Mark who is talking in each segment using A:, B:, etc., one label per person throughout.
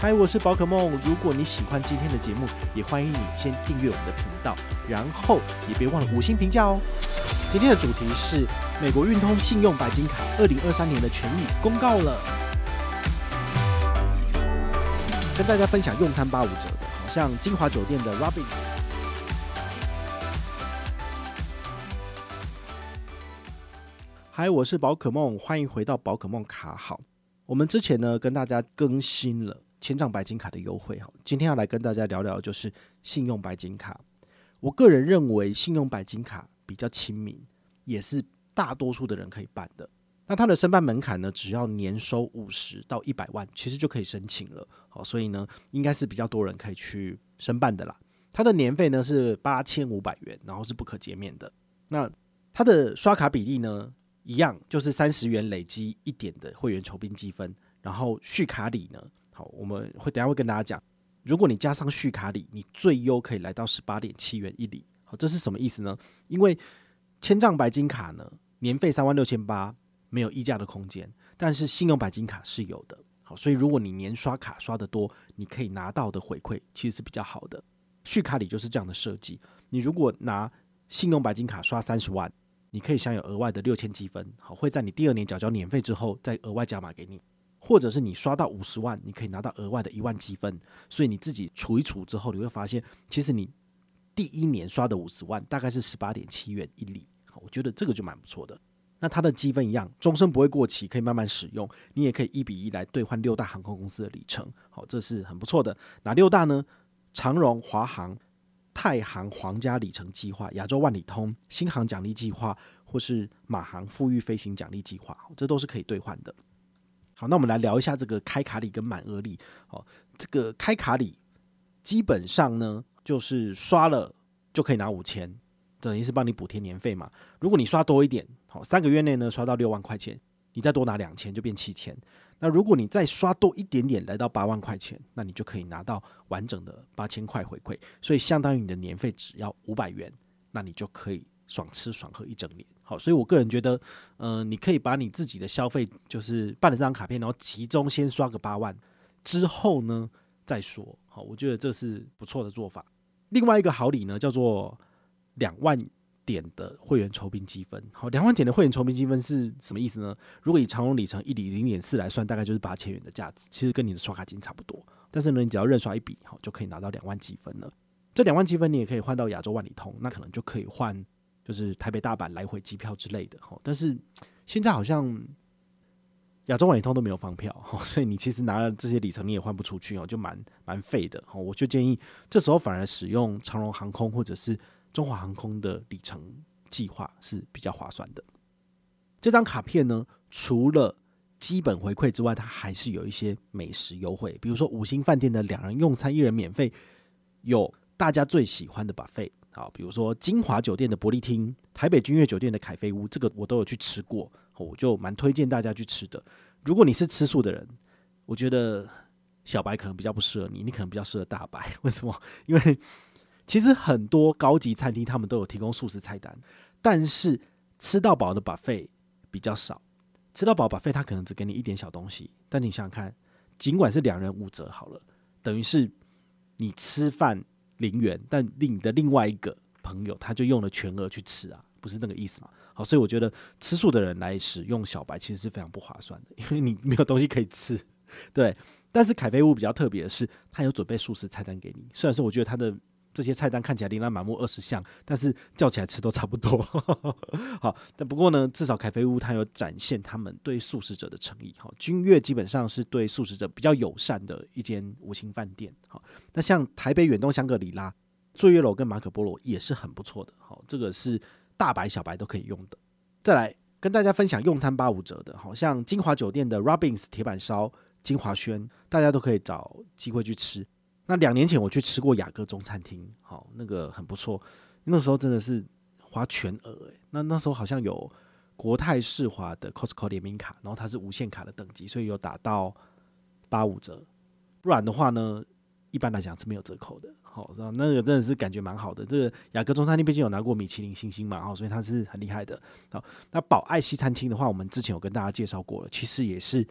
A: 嗨，我是宝可梦。如果你喜欢今天的节目，也欢迎你先订阅我们的频道，然后也别忘了五星评价哦。今天的主题是美国运通信用白金卡二零二三年的权益公告了，跟大家分享用餐八五折的，好像金华酒店的 Robin。嗨，我是宝可梦，欢迎回到宝可梦卡好。我们之前呢跟大家更新了签帐白金卡的优惠哈，今天要来跟大家聊聊就是信用白金卡。我个人认为信用白金卡比较亲民，也是大多数的人可以办的。那它的申办门槛呢，只要年收五十到一百万，其实就可以申请了。好，所以呢，应该是比较多人可以去申办的啦。它的年费呢是八千五百元，然后是不可减免的。那它的刷卡比例呢？一样就是三十元累积一点的会员酬宾积分，然后续卡礼呢，好，我们会等下会跟大家讲，如果你加上续卡礼，你最优可以来到十八点七元一礼，好，这是什么意思呢？因为千丈白金卡呢，年费三万六千八，没有溢价的空间，但是信用白金卡是有的，好，所以如果你年刷卡刷得多，你可以拿到的回馈其实是比较好的，续卡礼就是这样的设计，你如果拿信用白金卡刷三十万。你可以享有额外的六千积分，好，会在你第二年缴交年费之后再额外加码给你，或者是你刷到五十万，你可以拿到额外的一万积分。所以你自己除一除之后，你会发现，其实你第一年刷的五十万大概是十八点七元一里，好，我觉得这个就蛮不错的。那它的积分一样，终身不会过期，可以慢慢使用。你也可以一比一来兑换六大航空公司的里程，好，这是很不错的。哪六大呢？长荣、华航。太行皇家里程计划、亚洲万里通、新航奖励计划，或是马航富裕飞行奖励计划，这都是可以兑换的。好，那我们来聊一下这个开卡礼跟满额礼。好，这个开卡礼基本上呢，就是刷了就可以拿五千，等于是帮你补贴年费嘛。如果你刷多一点，好，三个月内呢刷到六万块钱，你再多拿两千就变七千。那如果你再刷多一点点，来到八万块钱，那你就可以拿到完整的八千块回馈，所以相当于你的年费只要五百元，那你就可以爽吃爽喝一整年。好，所以我个人觉得，嗯、呃，你可以把你自己的消费就是办了这张卡片，然后集中先刷个八万，之后呢再说。好，我觉得这是不错的做法。另外一个好礼呢，叫做两万。点的会员酬宾积分，好，两万点的会员酬宾积分是什么意思呢？如果以长荣里程一里零点四来算，大概就是八千元的价值，其实跟你的刷卡金差不多。但是呢，你只要认刷一笔，好，就可以拿到两万积分了。这两万积分你也可以换到亚洲万里通，那可能就可以换就是台北大阪来回机票之类的。好，但是现在好像亚洲万里通都没有放票，所以你其实拿了这些里程你也换不出去哦，就蛮蛮废的。好，我就建议这时候反而使用长荣航空或者是。中华航空的里程计划是比较划算的。这张卡片呢，除了基本回馈之外，它还是有一些美食优惠，比如说五星饭店的两人用餐一人免费，有大家最喜欢的 buffet，好，比如说金华酒店的伯利厅、台北君悦酒店的凯菲屋，这个我都有去吃过，我就蛮推荐大家去吃的。如果你是吃素的人，我觉得小白可能比较不适合你，你可能比较适合大白。为什么？因为其实很多高级餐厅他们都有提供素食菜单，但是吃到饱的 buffet 比较少。吃到饱 buffet 他可能只给你一点小东西，但你想想看，尽管是两人五折好了，等于是你吃饭零元，但你的另外一个朋友他就用了全额去吃啊，不是那个意思嘛？好，所以我觉得吃素的人来使用小白其实是非常不划算的，因为你没有东西可以吃。对，但是凯菲屋比较特别的是，他有准备素食菜单给你，虽然说我觉得他的。这些菜单看起来琳琅满目，二十项，但是叫起来吃都差不多。好，但不过呢，至少凯菲屋它有展现他们对素食者的诚意。好，君悦基本上是对素食者比较友善的一间五星饭店。好，那像台北远东香格里拉、醉月楼跟马可波罗也是很不错的。好，这个是大白小白都可以用的。再来跟大家分享用餐八五折的，好像金华酒店的 Robins 铁板烧、金华轩，大家都可以找机会去吃。那两年前我去吃过雅阁中餐厅，好，那个很不错。那时候真的是花全额，那那时候好像有国泰世华的 Costco 联名卡，然后它是无限卡的等级，所以有打到八五折。不然的话呢，一般来讲是没有折扣的。好，那那个真的是感觉蛮好的。这个雅阁中餐厅毕竟有拿过米其林星星嘛，好，所以它是很厉害的。好，那宝爱西餐厅的话，我们之前有跟大家介绍过了，其实也是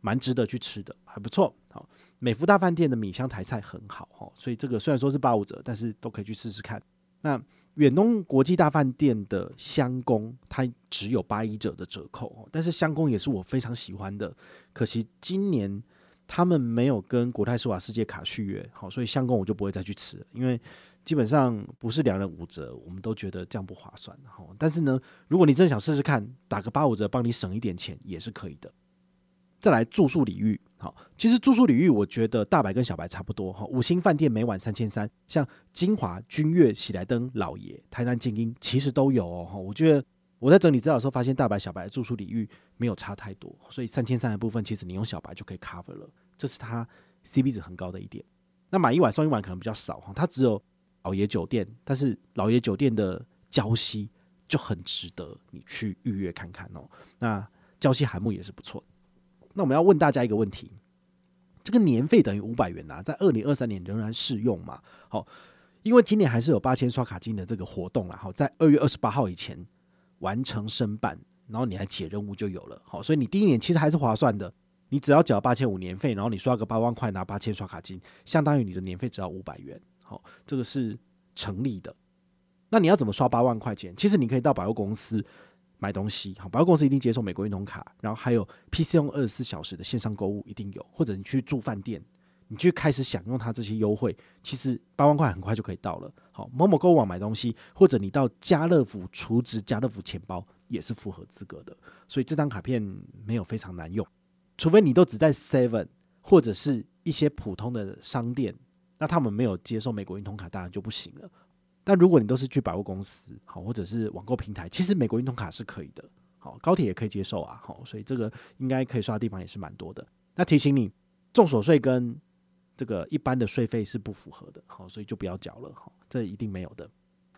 A: 蛮值得去吃的，还不错。好。美福大饭店的米香台菜很好哈，所以这个虽然说是八五折，但是都可以去试试看。那远东国际大饭店的香宫，它只有八一折的折扣哦，但是香宫也是我非常喜欢的。可惜今年他们没有跟国泰世华世界卡续约，好，所以香宫我就不会再去吃了，因为基本上不是两人五折，我们都觉得这样不划算。好，但是呢，如果你真的想试试看，打个八五折帮你省一点钱也是可以的。再来住宿礼遇，好，其实住宿领域，我觉得大白跟小白差不多哈。五星饭店每晚三千三，像金华、君悦、喜来登、老爷、台南精英，其实都有哦。我觉得我在整理资料的时候，发现大白、小白的住宿领域没有差太多，所以三千三的部分，其实你用小白就可以 cover 了，这是它 C B 值很高的一点。那买一晚送一晚可能比较少哈，它只有老爷酒店，但是老爷酒店的礁溪就很值得你去预约看看哦。那礁溪寒沐也是不错的。那我们要问大家一个问题：这个年费等于五百元呐、在二零二三年仍然适用吗？好，因为今年还是有八千刷卡金的这个活动啦。好，在二月二十八号以前完成申办，然后你来解任务就有了。好，所以你第一年其实还是划算的，你只要缴八千五年费，然后你刷个八万块拿八千刷卡金，相当于你的年费只要五百元。好，这个是成立的。那你要怎么刷八万块钱？其实你可以到百货公司。买东西好，百货公司一定接受美国运通卡，然后还有 PC 用二十四小时的线上购物一定有，或者你去住饭店，你去开始享用它这些优惠，其实八万块很快就可以到了。好，某某购物网买东西，或者你到家乐福储值家乐福钱包也是符合资格的，所以这张卡片没有非常难用，除非你都只在 Seven 或者是一些普通的商店，那他们没有接受美国运通卡，当然就不行了。那如果你都是去百货公司，好，或者是网购平台，其实美国运通卡是可以的，好，高铁也可以接受啊，好，所以这个应该可以刷的地方也是蛮多的。那提醒你，综所税跟这个一般的税费是不符合的，好，所以就不要缴了，好，这一定没有的。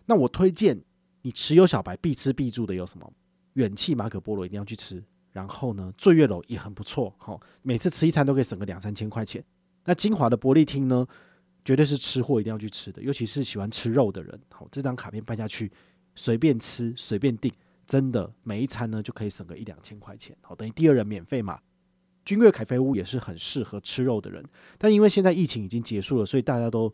A: 那我推荐你持有小白必吃必住的有什么？远气马可波罗一定要去吃，然后呢，醉月楼也很不错，好，每次吃一餐都可以省个两三千块钱。那金华的玻璃厅呢？绝对是吃货，一定要去吃的，尤其是喜欢吃肉的人。好，这张卡片办下去，随便吃，随便订，真的每一餐呢就可以省个一两千块钱。好，等于第二人免费嘛。君悦凯菲屋也是很适合吃肉的人，但因为现在疫情已经结束了，所以大家都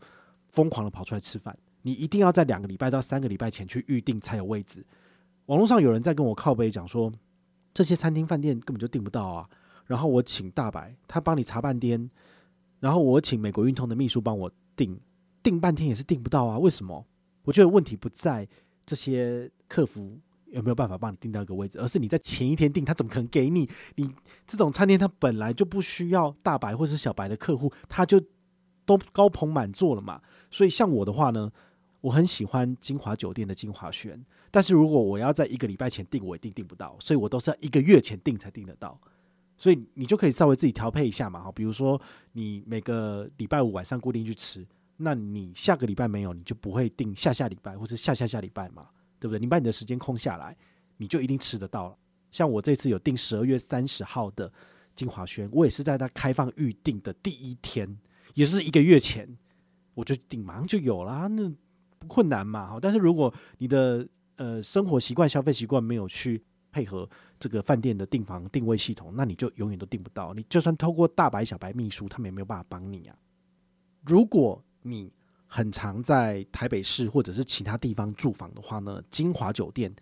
A: 疯狂的跑出来吃饭。你一定要在两个礼拜到三个礼拜前去预定才有位置。网络上有人在跟我靠背讲说，这些餐厅饭店根本就订不到啊。然后我请大白，他帮你查半天。然后我请美国运通的秘书帮我订，订半天也是订不到啊？为什么？我觉得问题不在这些客服有没有办法帮你订到一个位置，而是你在前一天订，他怎么可能给你？你这种餐厅他本来就不需要大白或是小白的客户，他就都高朋满座了嘛。所以像我的话呢，我很喜欢金华酒店的金华轩，但是如果我要在一个礼拜前订，我一定订不到，所以我都是要一个月前订才订得到。所以你就可以稍微自己调配一下嘛，哈，比如说你每个礼拜五晚上固定去吃，那你下个礼拜没有，你就不会定下下礼拜或者下下下礼拜嘛，对不对？你把你的时间空下来，你就一定吃得到了。像我这次有订十二月三十号的晶华轩，我也是在它开放预定的第一天，也是一个月前，我就订，马上就有了，那不困难嘛，哈。但是如果你的呃生活习惯、消费习惯没有去配合这个饭店的订房定位系统，那你就永远都订不到。你就算透过大白、小白秘书，他们也没有办法帮你啊。如果你很常在台北市或者是其他地方住房的话呢，金华酒店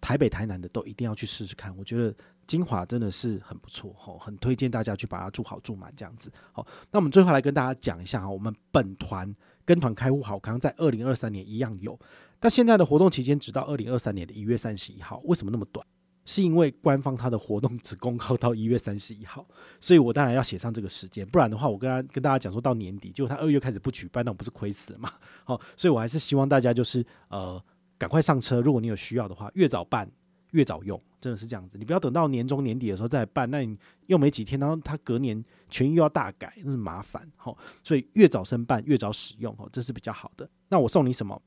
A: 台北、台南的都一定要去试试看。我觉得金华真的是很不错，吼，很推荐大家去把它住好住满这样子。好，那我们最后来跟大家讲一下哈，我们本团跟团开户好康在二零二三年一样有，但现在的活动期间直到二零二三年的一月三十一号，为什么那么短？是因为官方它的活动只公告到一月三十一号，所以我当然要写上这个时间，不然的话，我跟他跟大家讲说到年底，结果他二月开始不举办，那我不是亏死了嘛？好，所以我还是希望大家就是呃赶快上车，如果你有需要的话，越早办越早用，真的是这样子，你不要等到年终年底的时候再办，那你又没几天，然后他隔年权益又要大改，那是麻烦。好，所以越早申办越早使用，哦，这是比较好的。那我送你什么？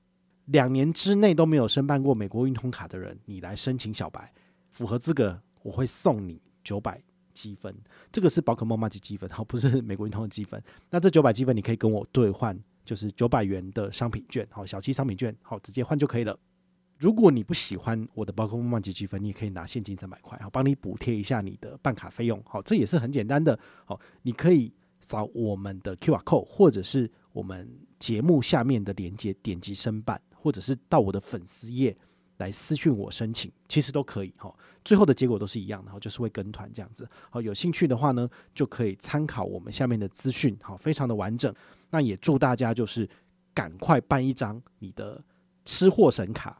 A: 两年之内都没有申办过美国运通卡的人，你来申请小白。符合资格，我会送你九百积分，这个是宝可梦麻吉积分，好，不是美国运通的积分。那这九百积分你可以跟我兑换，就是九百元的商品券，好，小七商品券，好，直接换就可以了。如果你不喜欢我的宝可梦麻吉积分，你也可以拿现金三百块，好，帮你补贴一下你的办卡费用，好，这也是很简单的，好，你可以扫我们的 QR code，或者是我们节目下面的链接，点击申办，或者是到我的粉丝页来私讯我申请，其实都可以哈。最后的结果都是一样的，就是会跟团这样子。好，有兴趣的话呢，就可以参考我们下面的资讯，好，非常的完整。那也祝大家就是赶快办一张你的吃货神卡，